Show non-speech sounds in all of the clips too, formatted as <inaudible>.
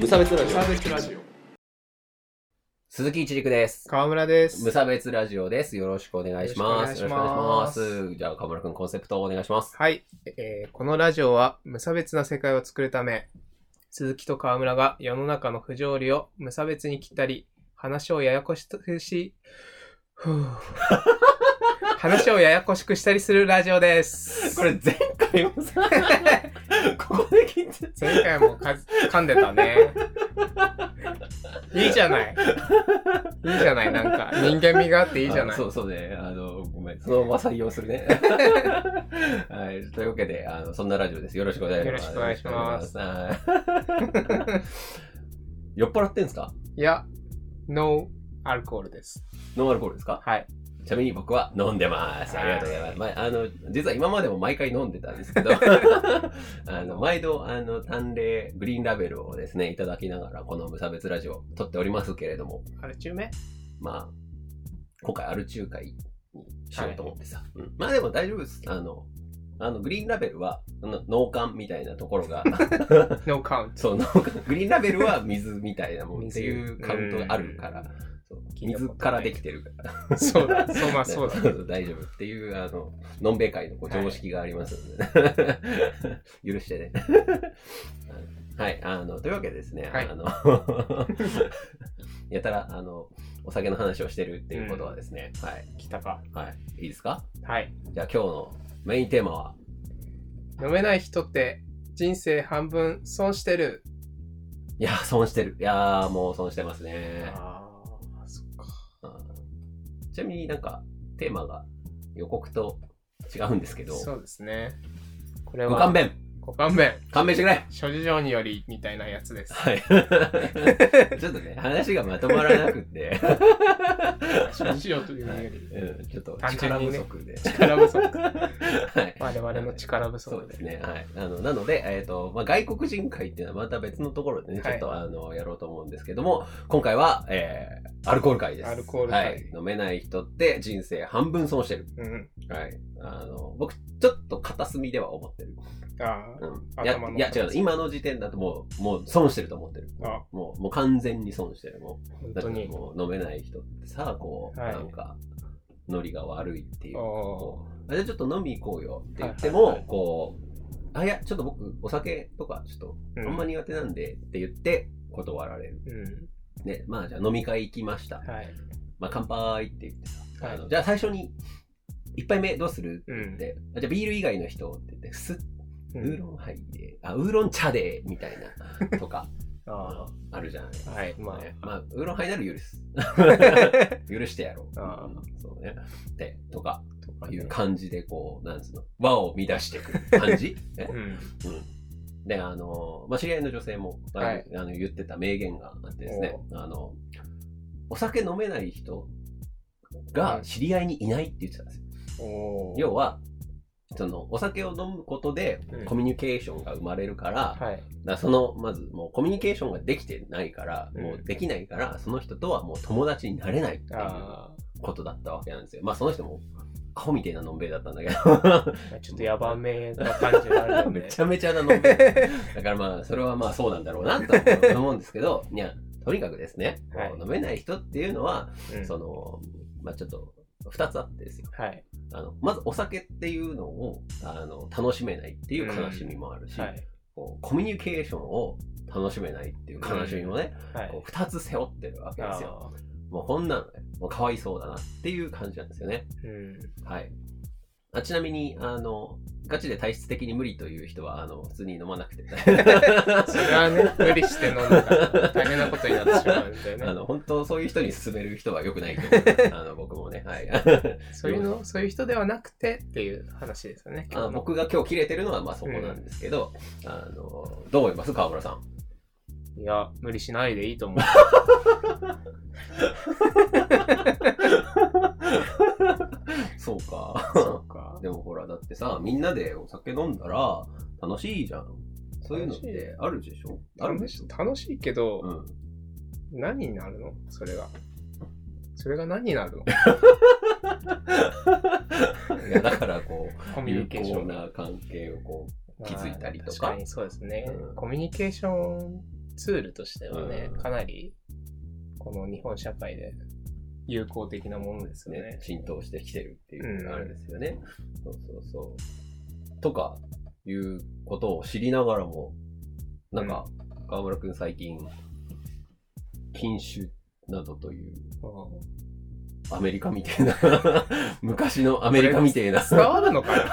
無差別ラジ差別ラジオ鈴木一陸です。川村です無差別ラジオです。よろしくお願いします。よろしくお願いしますますじゃあ、河村くんコンセプトをお願いします。はい、えーこのラジオは無差別な世界を作るため鈴木と川村が世の中の不条理を無差別に切ったり話をややこしくし <laughs> 話をややこしくしたりするラジオですこれ前回もさ、<laughs> ここで聞いて前回もか噛んでたねいいじゃないいいじゃないなんか人間味があっていいじゃないあそうそうね。あの、ごめん。そのまま採用するね。<laughs> はい。というわけで、あの、そんなラジオです。よろしくお願いします。よろしくお願いします <laughs> 酔っ払ってんすか？いやノーアルコールですノンアルコールですか？はいちなみに僕は飲んでます。ありがとうございます。まあ、あの、実は今までも毎回飲んでたんですけど、<laughs> あの、毎度、あの、淡麗グリーンラベルをですね、いただきながら、この無差別ラジオを撮っておりますけれども、あれ中目？まあ、今回アル中会にしようと思ってさ。うん。まあでも大丈夫です。あの、あの、グリーンラベルは、あの農館みたいなところが、ノーカウントそう、農館、グリーンラベルは水みたいなもんっていうカウントがあるから、そう水からできてるから。<laughs> そうだそうまあそうだ <laughs> 大丈夫っていう、あの、のんべい会のこう常識がありますので、<laughs> 許してね。はい、あの、というわけでですね、はい。あの、やたら、あの、お酒の話をしてるっていうことはですね、はい、来たか。はい、いいですか？はい。じゃあ今日のメインテーマは、飲めない人って人生半分損してる。いやー、損してる。いやー、もう損してますね。あちなみになんか、テーマが予告と違うんですけど、そうですね。これは。ご勘弁ご勘弁勘弁してくれ諸事情によりみたいなやつですはい。<laughs> ちょっとね、話がまとまらなくって、諸事情というよはいりうん、ちょっと単純力にね不足で。力不足 <laughs> はい。我々の力不足そうですね。はい。あの、なので、えっ、と、まあ、外国人会っていうのはまた別のところでね、ちょっと、あの、やろうと思うんですけども、今回は、えー、アルコール会です。アルコール会はい。飲めない人って人生半分損してる。うんはい。あの、僕、ちょっと片隅では思ってる。あうん。いや頭、のいや違う。今の時点だともう、もう損してると思ってる。あもう、もう完全に損してる。もう。だって本当にもう飲めない人ってさ、こう、はいなんか、ノリが悪いっていう。おこうあじゃあちょっと飲み行こうよって言っても、はいはいはいこう、あ、いや、ちょっと僕、お酒とか、ちょっと、うんあんま苦手なんでって言って、断られる。うんね、まあ、じゃあ飲み会行きました。はいまあ、乾杯って言ってさ、はいあのじゃあ最初に、一杯目どうする？ってうん言って、あじゃあビール以外の人って言って、すっ、うん。ウーロンハイで、あ、ウーロン茶で、みたいな、とか、<laughs> ああるじゃない。ですか。あはいまあ。ね。まあ、ウーロンハイなら許す。<laughs> 許してやろう。あうんそうね。で、とか、とかいう感じで、こう、なんつうの、和を乱してくる感じ？<laughs> ね。うん。うん。で、あの、まあ、知り合いの女性も、はい。あの言ってた名言があってですね、あの、お酒飲めない人が知り合いにいないって言ってたんですよ。要は、その、お酒を飲むことでうん。コミュニケーションが生まれるから、はい。だその、まず、もうコミュニケーションができてないから、うん。もうできないから、その人とはもう友達になれないっていうあことだったわけなんですよ。まあその人も、アホみたいなのんべいだったんだけど。あちょっとヤバめな感じがあるよね。<laughs> めちゃめちゃなのんべい。だからまあ、それはまあそうなんだろうなとは思うんですけど、<laughs> いや、とにかくですね、はい。飲めない人っていうのは、うん。その、まあちょっと、二つあってですよ。はいあの、まずお酒っていうのを、あの、楽しめないっていう悲しみもあるし、はいこうコミュニケーションを楽しめないっていう悲しみもね、はいこう二つ背負ってるわけですよ。あもうこんなのね、もうかわいそうだなっていう感じなんですよね。ーうんはい。あちなみに、あの、ガチで体質的に無理という人は、あの、普通に飲まなくて。<laughs> それはね無理して飲んだら大変なことになってしまうんだよね <laughs> あの、本当そういう人に勧める人は良くないと思います。<laughs> あの、僕もね、はい。そういうのそういう人ではなくてっていう話ですよねあの僕が今日切れてるのは、まあそこなんですけど、あの、どう思います？川村さん。いや無理しないでいいと思うそうか。そうか。<laughs> でもほら、だってさ、みんなでお酒飲んだら楽しいじゃん。そういうのってあるでしょ？あるでしょ？楽しいけど、うん。何になるの？それがそれが何になるの？<laughs> いや、だからこコう、ミュニケーション。な関係をこう、気づいたりとか。確かにそうですね、うん。コミュニケーションツールとしてはね、うん。かなり、この日本社会で有効的なものですよね。ね、浸透してきてるっていうのがあるんですよね。そうそうそう。とか、いうことを知りながらも、なんか、川村くん最近、禁酒などという、うんアメリカみたいな、<laughs> 昔のアメリカみたいな、伝わるのかなわ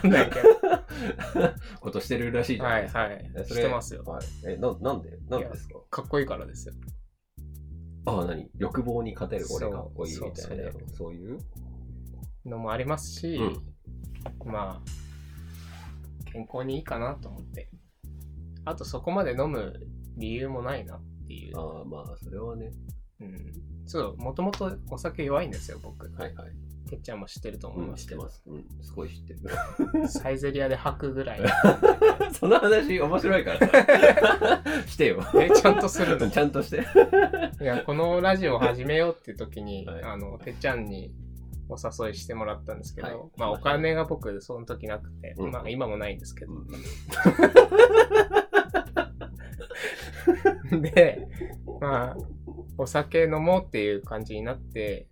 かんないけど。ことしてるらしいじゃないですか。はいはい。してますよ。はい。え、な、なんで？なんでですか？かっこいいからですよ。ああ、何？欲望に勝てる俺かっこいいみたいなそう、そういう？のもありますし、うんまあ、健康にいいかなと思って。あとそこまで飲む理由もないなっていう。ああ、まあ、それはね。うん。そう、もともとお酒弱いんですよ、僕。はいはい。てっちゃんも知ってると思うん、いますけど。知ってます。うん、すごい知ってる。サイゼリアで吐くぐらい。<laughs> その話面白いからさ。<laughs> してよ。え、ちゃんとするの？<laughs> ちゃんとして。いや、このラジオを始めようって時に、はいあの、てっちゃんにお誘いしてもらったんですけど、はいまあお金が僕その時なくて、うんまあ今もないんですけど、で、まあ、お酒飲もうっていう感じになって、うん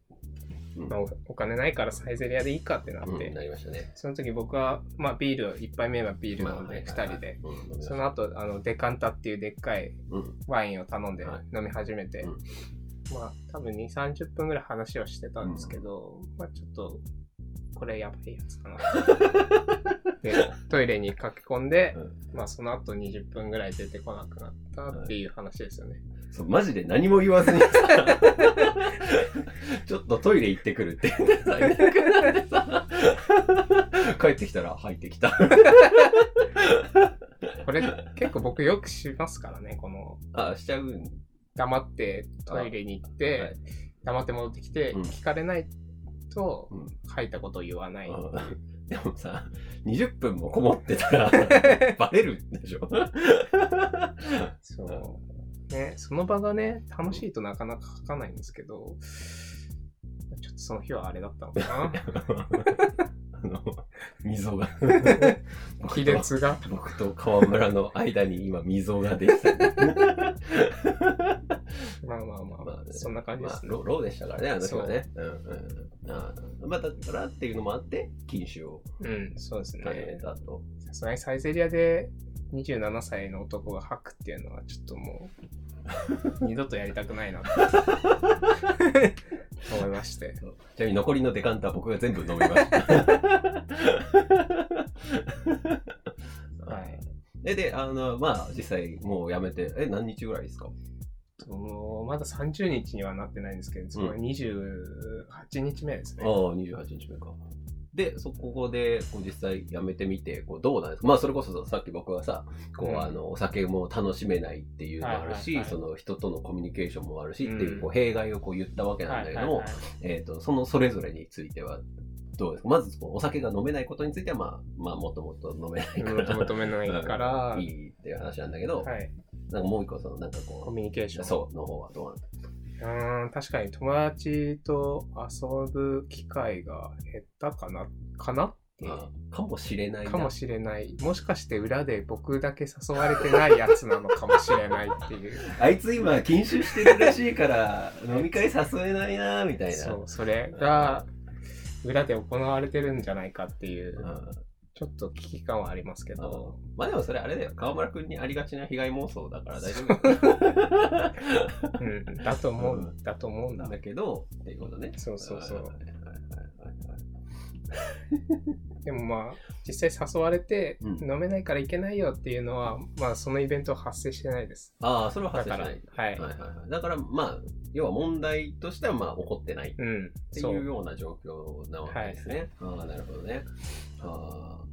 まあ、おお金ないからサイゼリアでいいかってなって、うんなりましたね。その時僕は、まあビールを、一杯目はビール飲んで、まあはい二人で、。その後、あの、デカンタっていうでっかいうん。ワインを頼んではい。飲み始めて、うん。まあ多分2、30分ぐらい話をしてたんですけど、まあちょっと、これやばいやつかな。<laughs> で、トイレに駆け込んで、うんまあその後20分ぐらい出てこなくなったっていう話ですよね。そうマジで何も言わずにさ、<laughs> ちょっとトイレ行ってくるって言ってさ、いなくなってさ、帰ってきたら入ってきた。<laughs> これ結構僕よくしますからね、このあ、しちゃうん。黙ってトイレに行って、はい黙って戻ってきて、うん聞かれないとうん吐いたことを言わない。あ <laughs> でもさ、20分もこもってたら、<laughs> バレるでしょ？そう。ね、その場がね、楽しいとなかなか書かないんですけど、ちょっとその日はあれだったのかな。<laughs> あの、溝が。<laughs> 亀裂が。僕と川村の間に今溝ができた、<laughs> まあまあまあ、まあねそんな感じでまあ、すね。ロローでしたからね、あの時はね。うんうん。あーまあ、だからっていうのもあって、禁酒をうん、そうです始めね。たと。さすがにサイゼリアで27歳の男が吐くっていうのはちょっともう、<laughs> 二度とやりたくないなって <laughs> 思いまして。ちなみに残りのデカンター僕が全部飲みました。はい。え、で、あの、まあ、実際もうやめて、え、何日ぐらいですか？もうまだ30日にはなってないんですけど、その28日目ですね。ああ、28日目か。で、そこで、こう実際やめてみて、こうどうなんですか？まあ、それこそさっき僕がさ、こう、うん。あの、お酒も楽しめないっていうのもあるし、その人とのコミュニケーションもあるし、っていう、うんこう、弊害をこう言ったわけなんだけどえっ、と、そのそれぞれについては、どうですか？まず、お酒が飲めないことについては、まあ、まあ、もともと飲めないから。求めないから、う <laughs> んいいっていう話なんだけど、はい、なんかもう一個、その、なんかコこミュニケーショう、ン。そう、の方はどうなんですか？うーん、確かに友達と遊ぶ機会が減ったかなかな？あかもしれないな。かもしれない。もしかして裏で僕だけ誘われてないやつなのかもしれないっていう。<laughs> あいつ今禁酒してるらしいから飲み会誘えないなみたいな。そう、それが裏で行われてるんじゃないかっていう、うんちょっと危機感はありますけど。まあでもそれあれだよ。川村くんにありがちな被害妄想だから大丈夫。<laughs> <laughs> うん、だと思う、うんだと思うんだ。だけど、っていうことね。そうそうそうはいはいはいはいでもまあ、実際誘われて、うん飲めないからいけないよっていうのは、まあそのイベントは発生してないです。ああ、それは発生しない。はい。はいはいはい。だからまあ、要は問題としてはまあ起こってないっうん、てそ。いううような状況なわけですね。ああ、なるほどね。ああ。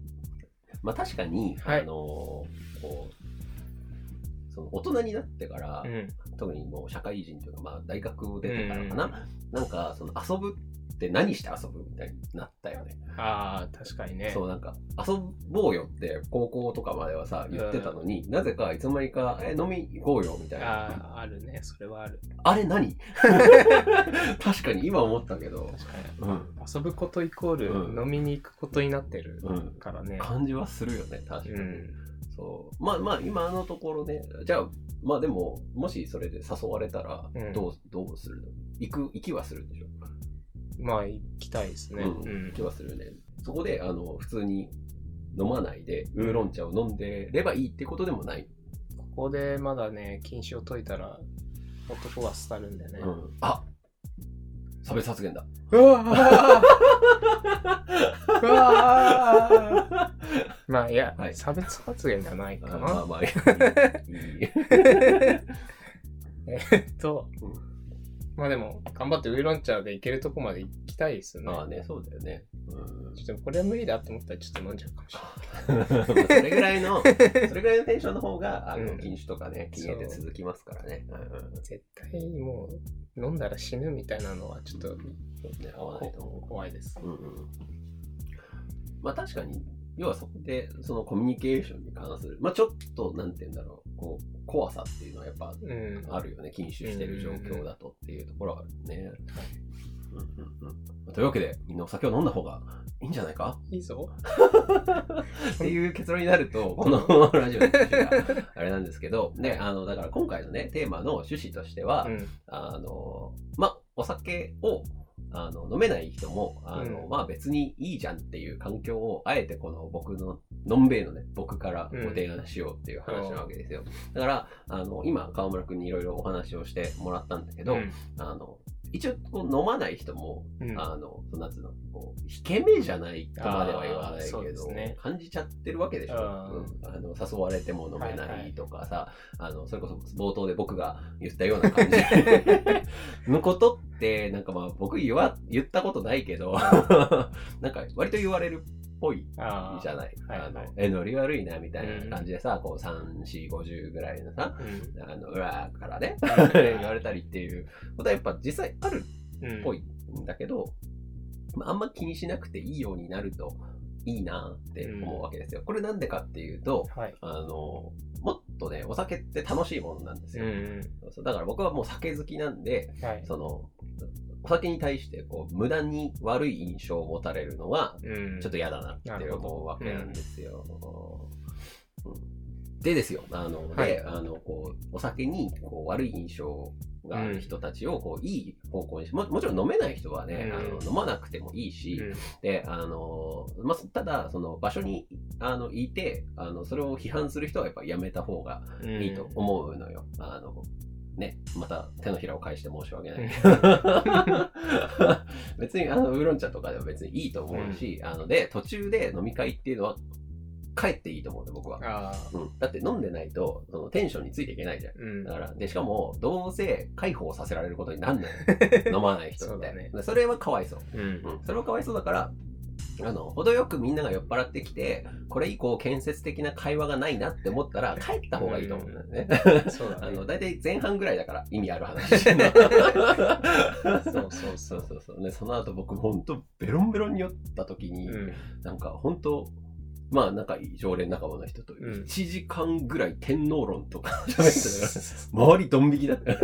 まあ確かに、はい。あのこう、その大人になってから、うん、特にもう社会人というか、まあ大学を出てからかうん。な、なんかその遊ぶって何して遊ぶみたいになったよね。ああ、確かにね。そうなんか遊ぼうよって高校とかまではさ言ってたのに、なぜかいつの間にかえ飲み行こうよみたいな。ああ、あるね。それはある。あれ何？<laughs> 確かに今思ったけど、確かうん、に。遊ぶことイコーうんル飲みに行くことになってるうん、からね。感じはするよね確かに。うん。そう。まあまあ、今のところね、じゃあ、まあでも、もしそれで誘われたらうん、どう、どうするの？行く、行きはするでしょ？まあ、行きたいですね。うんうん行きはするね。そこで、あの、普通に飲まないで、ウーロン茶を飲んでればいいってことでもない。ここでまだね、禁止を解いたら、男は廃るんでね。うん。あ差別発言だ。うわーうわーまあ、いや、はい差別発言じゃないあかな。まあまあ、いい。いい <laughs> えっと、うんまあでも、頑張ってウーロン茶で行けるとこまで行きたいですね。まあね、そうだよね。うん。ちょっとこれは無理だと思ったらちょっと飲んじゃうかもしまあそれぐらいの、<laughs> それぐらいのテンションの方が、あの、うん禁酒とかね、禁煙って続きますからね。うんれない。絶対もう、飲んだら死ぬみたいなのはちょっとね、合わないと思こ怖いです。う。うんうん。まあ確かに、要はそこで、そのコミュニケーションに関する、まあちょっと、なんて言うんだろう、こう、怖さっていうのはやっぱうん。あるよね。禁酒してる状況だとっていうところはあるね。うんうんうんというわけで、みんなお酒を飲んだ方がいいんじゃないか？いいぞ。っていう結論になると、<laughs> このラジオのあれなんですけど、<laughs> で、あの、だから今回のね、テーマの趣旨としては、うん。あの、ま、お酒を、あの、飲めない人も、あの、うん。まあ別にいいじゃんっていう環境を、あえてこの僕の、のんべいのね、僕からご提案しようっていう話なわけですよ。だから、あの、今、川村くんにいろいろお話をしてもらったんだけど、うん。あの、一応こう飲まない人も、うん。あの、なんつうの、こう、引け目じゃないとまでは言わないけど、ね。感じちゃってるわけでしょ。うん。あの誘われても飲めはいはないいとかさ、あの、それこそ冒頭で僕が言ったような感じ。<laughs> のことって、なんかまあ僕言わ、言ったことないけど、<laughs> なんか割と言われるっぽいああ。じゃない。はいはいあの、え、ノリ悪いなみたいな感じでさ、こう3、4、50ぐらいのさ、うん。あの、うわーからね、はい <laughs> 言われたりっていうことはやっぱ実際あるうんっぽいんだけど、まあ、あんま気にしなくていいようになるといいなって思うわけですよ。これなんでかっていうと、はい。あの、もっとね、お酒って楽しいものなんですよ。うん。だから僕はもう酒好きなんで、はい。その、お酒に対してこう無駄に悪い印象を持たれるのはうん。ちょっと嫌だなって思うわけなんですよ。うんでですよ、あの、はいで、あの、こう、お酒にこう悪い印象がある人たちをこういい方向にしももちろん飲めない人はね、うん。あの飲まなくてもいいし、うん。で、あの、まあ、ただ、その場所にあのいて、あの、それを批判する人はやっぱやめた方がうん。いいと思うのよ。あの、ね、また手のひらを返して申し訳ない。<laughs> <laughs> 別に、あの、ウーロン茶とかでも別にいいと思うし、あの、で、途中で飲み会っていうのは、帰っていいと思うんで、僕は。うん。だって飲んでないと、そのテンションについていけないじゃん。うんだ。から、で、しかも、どうせ解放させられることになんのよ。<laughs> 飲まない人って。ねでそれはかわいそう。うんうん。それはかわいそうだから、あの、程よくみんなが酔っ払ってきて、これ以降建設的な会話がないなって思ったら、帰った方がいいと思うんだよね。そうだね。あの、大体前半ぐらいだから意味ある話。そうそうそ <laughs> そうう。そうそう。ね、その後僕ほんとベロンベロンに酔った時に、うん。なんか本当まあ仲いい常連仲間の人とうん1時間ぐらい天皇論とか <laughs> 喋ってたから、周りドン引きだった。っ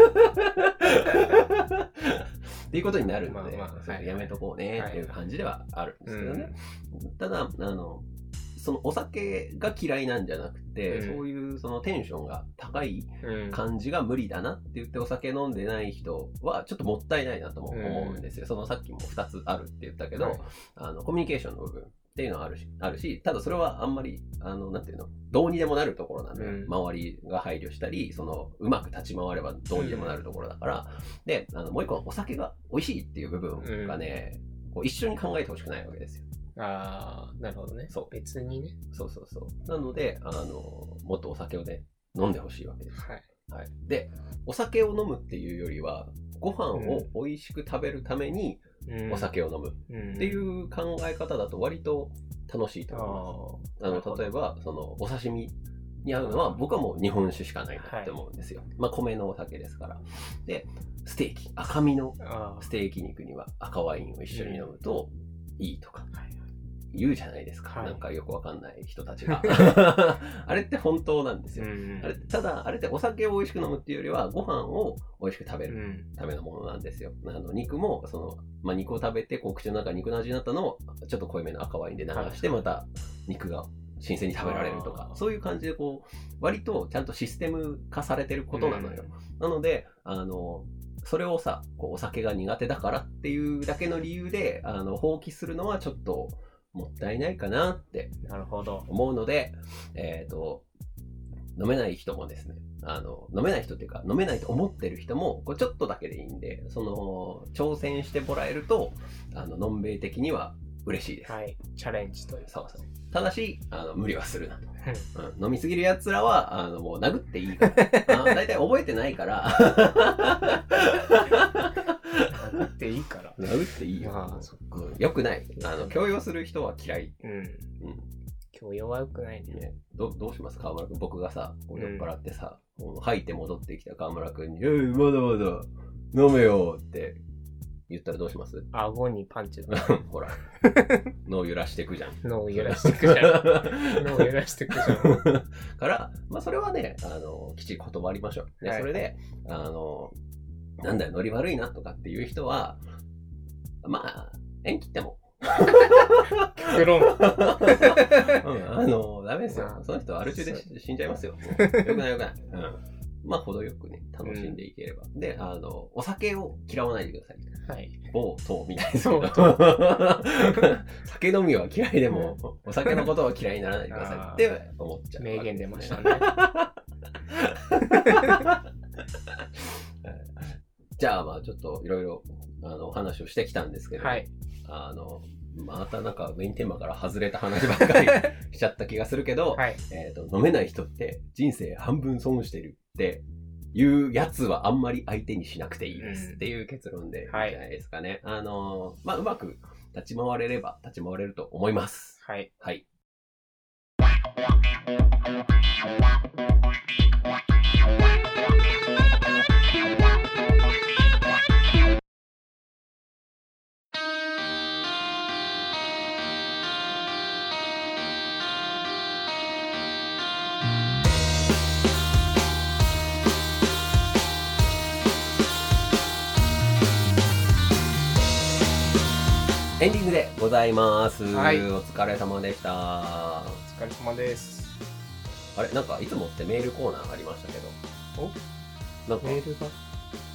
ていうことになるんで、まあまあやめとこうねっていう感じではあるんですけどね。ただ、あの、そのお酒が嫌いなんじゃなくて、うんそういうそのテンションが高いうん。感じが無理だなって言ってお酒飲んでない人はちょっともったいないなとも思うんですよ。そのさっきも2つあるって言ったけど、はいあのコミュニケーションの部分っていうのはあるし、あるし、ただそれはあんまり、あの、なんていうの、どうにでもなるところなんだよ。うん周りが配慮したり、その、うまく立ち回ればどうにでもなるところだから、で、あの、もう一個はお酒が美味しいっていう部分がね、こう一緒に考えてほしくないわけですよ。ああ、なるほどね。そう別にね。そうそうそう。なので、あの、もっとお酒をね、飲んでほしいわけです。はい。はい。で、お酒を飲むっていうよりは、ご飯を美味しく食べるためにうんお酒を飲むっっていう考え方だと割と楽しいとあ思います。あ。あの、例えば、その、お刺身に合うのは、僕はもう日本酒しかないなって思うんですよ。まあ、米のお酒ですから。で、ステーキ、赤身の。ステーキ肉には赤ワインを一緒に飲むといいとかはい言うじゃないですか。はいなんかよくわかんない人たちが。<laughs> あれって本当なんですよ。うんあれただ、あれってお酒を美味しく飲むっていうよりは、ご飯を美味しく食べるうん。ためのものなんですよ。あの肉も、その、まあ、肉を食べて、こう口の中肉の味になったのを、ちょっと濃いめの赤ワインで流して、また肉が新鮮に食べられるとかそういう感じでこう割とちゃんとシステム化されてることなのよ、なのであのそれをさこうお酒が苦手だからっていうだけの理由であの放棄するのはちょっともったいないかなってなるほど。思うので、えっ、と、飲めない人もですね、あの、飲めない人っていうか、飲めないと思ってる人も、こうちょっとだけでいいんで、その、挑戦してもらえると、あの、のんべい的には嬉しいです。はい。チャレンジという。そうそう。ただし、あの、無理はするなと。うんうん、飲みすぎる奴らは、あの、もう殴っていいから。<laughs> あ大体覚えてないから、殴っていいから。殴っていいよ。ああそっかうんよくない。あの、強要する人は嫌い。うん。うん。今日弱くないね。ね、どどうします？川村君僕がさ酔っ払ってさ、こう吐いて戻ってきた川村君に「えいまだまだ飲めよ」って言ったらどうします？顎にパンチだ。<laughs> ほら脳揺らしてくじゃん脳を揺らしてくじゃん。脳を <laughs> 揺らしてくじゃん。から、まあ、それはねあのきちんと断りましょう、ではいそれであのなんだよノリ悪いなとかっていう人はまあ縁切っても極論。<laughs> うん、あの、ダメですよま。あその人はアル中で死死んじゃいますよ。よくないよくない。うん。まあ、程よくね、楽しんでいければ。で、あの、お酒を嫌わないでください。はい。某党みたいですけど某。<laughs> <laughs> 酒飲みは嫌いでも、お酒のことは嫌いにならないでください <laughs> って思っちゃう。名言出ましたね。ね。じゃあ、まあ、ちょっといろいろ、あの、お話をしてきたんですけど、はい。あの、またなんかメインテーマから外れた話ばっかりしちゃった気がするけど、<laughs> はい。えーと飲めない人って人生半分損してるっていうやつはあんまり相手にしなくていいですうんっていう結論でいいんじゃはいないですかね。あのーまあ、うまく立ち回れれば立ち回れると思います。はい。はい。エンディングでございます。はいお疲れ様でした。お疲れ様です。あれ？なんかいつもってメールコーナーありましたけど。なんかメールが？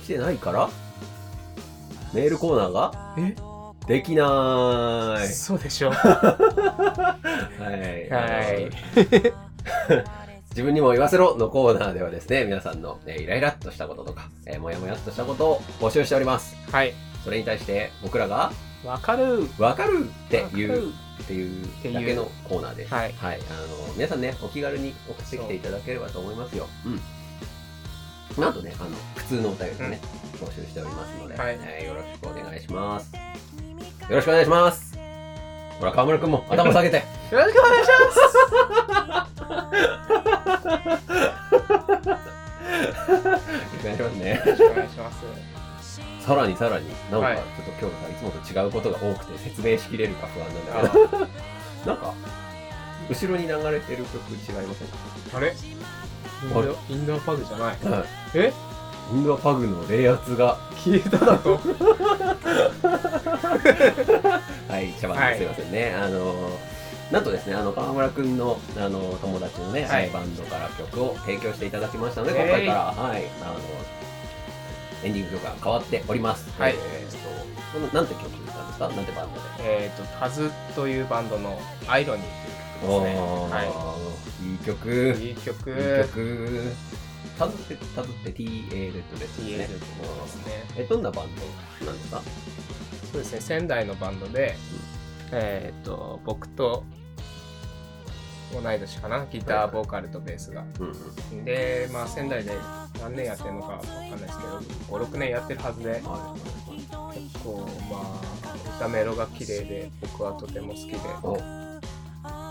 来てないから？メールコーナーが？え？できなーい。そうでしょう。<laughs> はい。はい。<laughs> 自分にも言わせろのコーナーではですね、皆さんの、えーイライラっとしたこととか、えー、もやもやっとしたことを募集しております。はい。それに対して僕らがわかる。わかるっていうっていうだけのコーナーです。はいあの、皆さんね、お気軽に送ってきていただければと思いますよ。うん。なんとね、あの、普通のお便りもね、募集しておりますので、はいえーよろしくお願いします。よろしくお願いします。ほら、河村くんも頭下げて。<laughs> よろしくお願いしお願 <laughs> いしますね。ます。よろしくお願いします。さらにさらに、なんかはい。ちょっと今日がいつもと違うことが多くて説明しきれるか不安なんだけど、<laughs> なんか、後ろに流れてる曲違いません？かあれ？インドインドアパグじゃない。はい。え？インドアパグの冷圧が、消えただと <laughs> はい、茶番はい。ですいませんね。あのなんとですね、あの、川村くんの、あの、友達のね、はい。バンドから曲を提供していただきましたので、今回から、はい、あの、エンディング曲が変わっております。はいえーと、この、なんて曲なんですか？なんてバンドで？えっと、タズというバンドのアイロニーという曲ですね。はいいい曲。い。いい曲。いい曲。タズって、タズって TA レッドですね。TA レッドですね。え、どんなバンドなんですか？そうですね、仙台のバンドで、えっと、僕と同い年かな、ギター、ボーカルとベースが。うんうん。で、まあ、仙台で何年やってるのかわかんないですけど、5、6年やってるはずで、はい。結構、まあ、歌メロが綺麗で、僕はとても好きで、お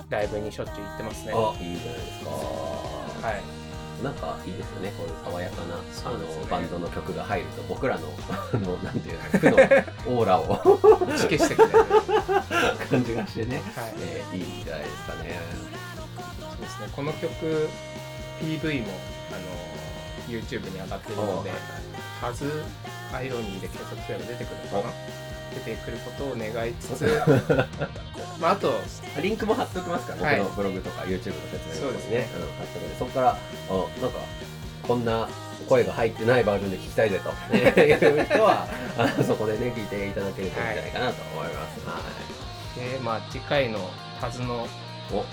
ライブにしょっちゅう行ってますね。あ、いいじゃないですか。はい。なんかいいですよね、こういう爽やかな、あのバンドの曲が入ると、僕らの、あの、なんていうの、<laughs> 負のオーラを <laughs> 打ち消してくれる。は感じがしてね、い。えーいいんじゃないですかね。そうですね、この曲、PV も、あの、YouTube に上がってるので、タズアイロニーで検索すれば出てくるのかな出てくることを願いつつ、<laughs> まあ、あと、リンクも貼っておきますから、はい。僕のブログとか YouTube の説明そうですね。ん、貼っておくんで。そこからあなんかこんな声が入ってないバージョンで聞きたいぜと。<laughs> いう人は <laughs> あのそこでね聞いていただけるといいんじゃないかなと思います。はい。で、まあ、次回のタズのお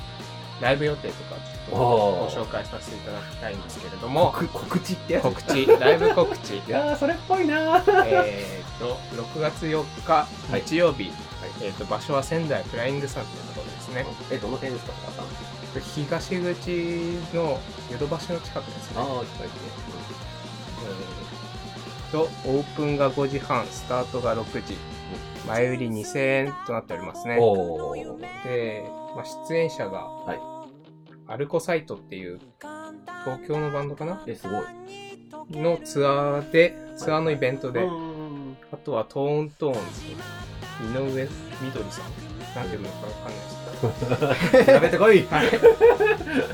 ライブ予定とかちょっとおご紹介させていただきたいんですけれども、告告知って告知、ライブ告知。<laughs> いやーそれっぽいなー。えーと、6月4日、日曜日、えーと、場所は仙台フライングサンというところですね。えどの辺ですか東口のヨドバシの近くですね。ああ近いですえーと、オープンが5時半、スタートが6時、前売り2000円となっておりますね。で、まあ、出演者が、はいアルコサイトっていう東京のバンドかな？えすごい。のツアーで、ツアーのイベントで、うんあとはトーントーンズ、井上みどりさん、なんていうのかわかんないです調べ <laughs> てこいけど、はい。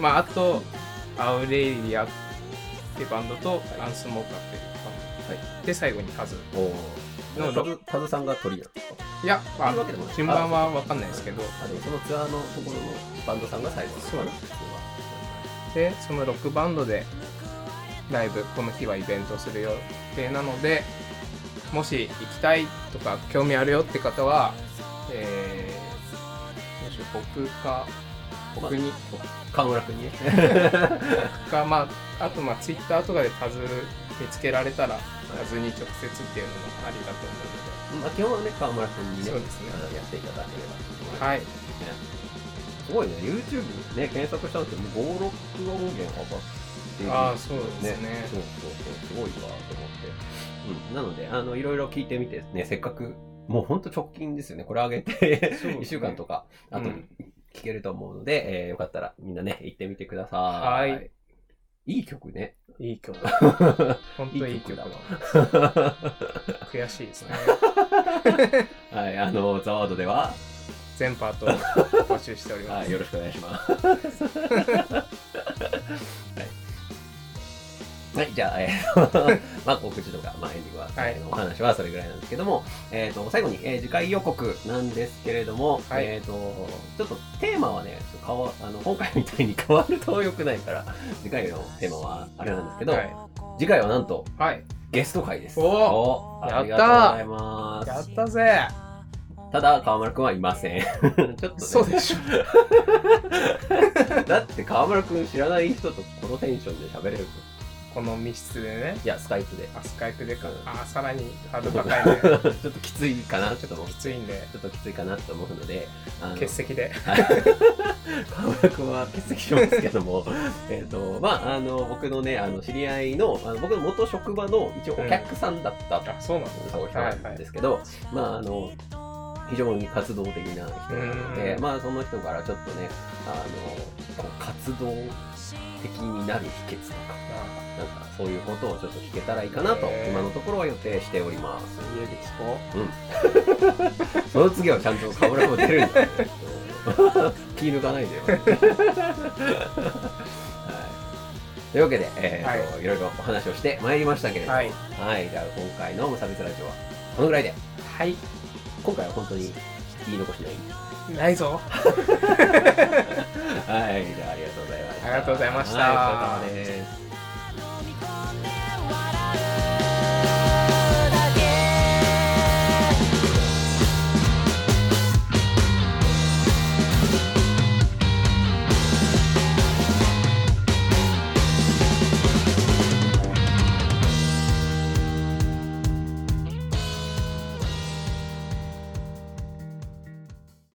まあ、あと、アウレイリアってバンドと、アンスモーカーっていうバンド。で、最後にカズ。おおのタズタズさんが鳥なんですか。いや、まあ順番はわかんないですけど、あでもそのツアーのところのバンドさんが最後そうでそのロックバンドでライブ、この日はイベントをする予定なので、もし行きたいとか興味あるよって方は、えー、どうし僕か、僕に、河村君にね。<laughs> か、まあ、あと、まあ、ツイッターとかでタズ見つけられたら、タズに直接っていうのもありだと思うまあ基本はね河村君にねそうですね。あのやっていただければ。ので、はい。すごいね。YouTube ね検索したんですけどもう56音源上がってるあーそうですね。そうそうそうすごいわと思って、うん、なのであのいろいろ聞いてみてねせっかくもうほんと直近ですよね。これ上げてそうですね。1週間とか後にうん。聞けると思うので、えーよかったらみんなね行ってみてください。はいいい曲ねいい曲。は <laughs> 本当にいい曲だだわ <laughs> 悔しいですね。<laughs> はいあのザワードでは、全パート募集しております。はい、よろしくお願いします。はい。はい、じゃあ、えー、<laughs> まあ、告知とか、まあ、エンディングは、はいえーお話はそれぐらいなんですけども、えっ、と、最後に、えー次回予告なんですけれども、はいえっ、と、ちょっとテーマはね、ちょっと変わあの今回みたいに変わると良くないから、次回のテーマはあれなんですけど、はい。次回はなんと、はい。ゲスト会です。おおやったーありがとうございます。やったぜただ、川村くんはいません。<laughs> ちょっと、ね、そうでしょ。<laughs> だって川村くん知らない人とこのテンションで喋れるのこの密室でね。いや、スカイプで。あ、スカイプでかうん。あ、さらにハードル高いね。ちょっときついかなちょっと。きついんで、ちょっときついかなと思うので、あの欠席で。<laughs> 川村くんは欠席しますけども、<laughs> えっと、まあ、あの、僕のね、あの、知り合いの、あの僕の元職場の一応お客さんだったあ、そうなんですそう人なんですけど、まあ、あの、非常に活動的な人なので、うんまあ、その人からちょっとね、あの、こう活動的になる秘訣とか、なんかそういうことをちょっと聞けたらいいかなと、今のところは予定しております。家で聞こ <laughs> その次はちゃんとカメラも出るんだね。<laughs> 気抜かないでよ。<laughs> はいというわけで、えーとはいろいろお話をしてまいりましたけれども、ははいい、じゃあ今回の無差別ラジオはこのぐらいで、う。はい。今回は本当に言い残しない？ないぞ。はい、じゃあありがとうございました。ありがとうございましたはい、お疲れ様です。